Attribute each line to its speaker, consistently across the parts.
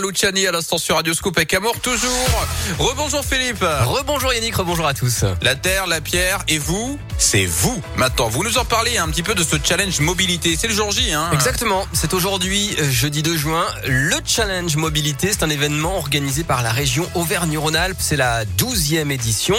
Speaker 1: Luciani à l'instant sur Radioscope avec Amour toujours. Rebonjour Philippe.
Speaker 2: Rebonjour Yannick, rebonjour à tous.
Speaker 1: La terre, la pierre et vous, c'est vous. Maintenant, vous nous en parlez un petit peu de ce challenge mobilité. C'est le jour J, hein
Speaker 2: Exactement. C'est aujourd'hui, euh, jeudi 2 juin, le challenge mobilité. C'est un événement organisé par la région Auvergne-Rhône-Alpes. C'est la 12e édition.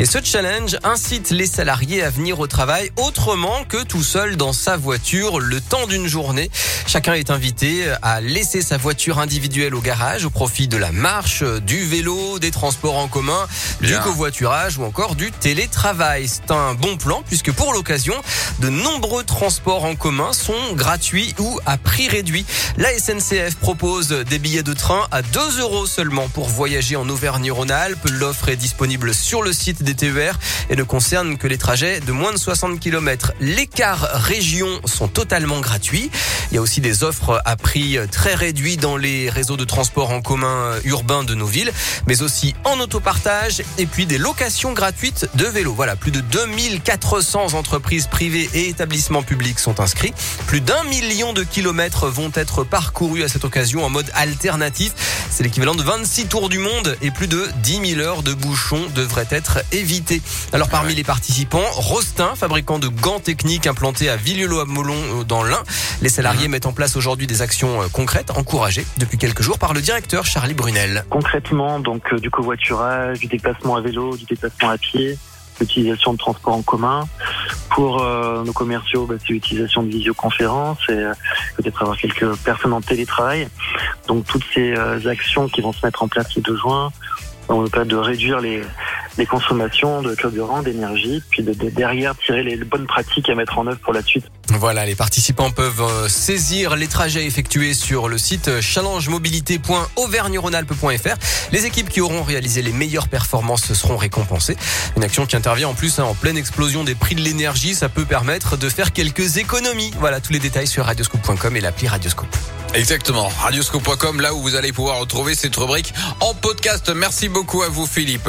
Speaker 2: Et ce challenge incite les salariés à venir au travail autrement que tout seul dans sa voiture le temps d'une journée. Chacun est invité à laisser sa voiture individuelle au garage au profit de la marche, du vélo, des transports en commun,
Speaker 1: Bien.
Speaker 2: du covoiturage ou encore du télétravail. C'est un bon plan puisque pour l'occasion, de nombreux transports en commun sont gratuits ou à prix réduit. La SNCF propose des billets de train à 2 euros seulement pour voyager en Auvergne-Rhône-Alpes. L'offre est disponible sur le site des TER et ne concerne que les trajets de moins de 60 km. Les cars régions sont totalement gratuits. Il y a aussi des offres à prix très réduit dans les réseaux de transport en commun urbains de nos villes, mais aussi en autopartage et puis des locations gratuites de vélos. Voilà, plus de 2400 entreprises privées et établissements publics sont inscrits. Plus d'un million de kilomètres vont être parcourus à cette occasion en mode alternatif. C'est l'équivalent de 26 tours du monde et plus de 10 000 heures de bouchons devraient être évitées. Alors parmi les participants, Rostin, fabricant de gants techniques implantés à Villelot-à-Molon euh, dans l'Ain. Les salariés mettent en place aujourd'hui des actions euh, concrètes encouragées depuis quelques jours par le directeur Charlie Brunel.
Speaker 3: Concrètement, donc euh, du covoiturage, du déplacement à vélo, du déplacement à pied, l'utilisation de transports en commun. Pour euh, nos commerciaux, bah, c'est l'utilisation de visioconférences et euh, peut-être avoir quelques personnes en télétravail. Donc toutes ces actions qui vont se mettre en place le 2 juin vont nous permettre de réduire les, les consommations de carburant, d'énergie, puis de, de derrière tirer les bonnes pratiques à mettre en œuvre pour la suite.
Speaker 2: Voilà, les participants peuvent euh, saisir les trajets effectués sur le site challengemobilité.auvergne-rhône-alpes.fr. Les équipes qui auront réalisé les meilleures performances seront récompensées. Une action qui intervient en plus hein, en pleine explosion des prix de l'énergie. Ça peut permettre de faire quelques économies. Voilà, tous les détails sur radioscope.com et l'appli Radioscope.
Speaker 1: Exactement. Radioscope.com, là où vous allez pouvoir retrouver cette rubrique en podcast. Merci beaucoup à vous Philippe.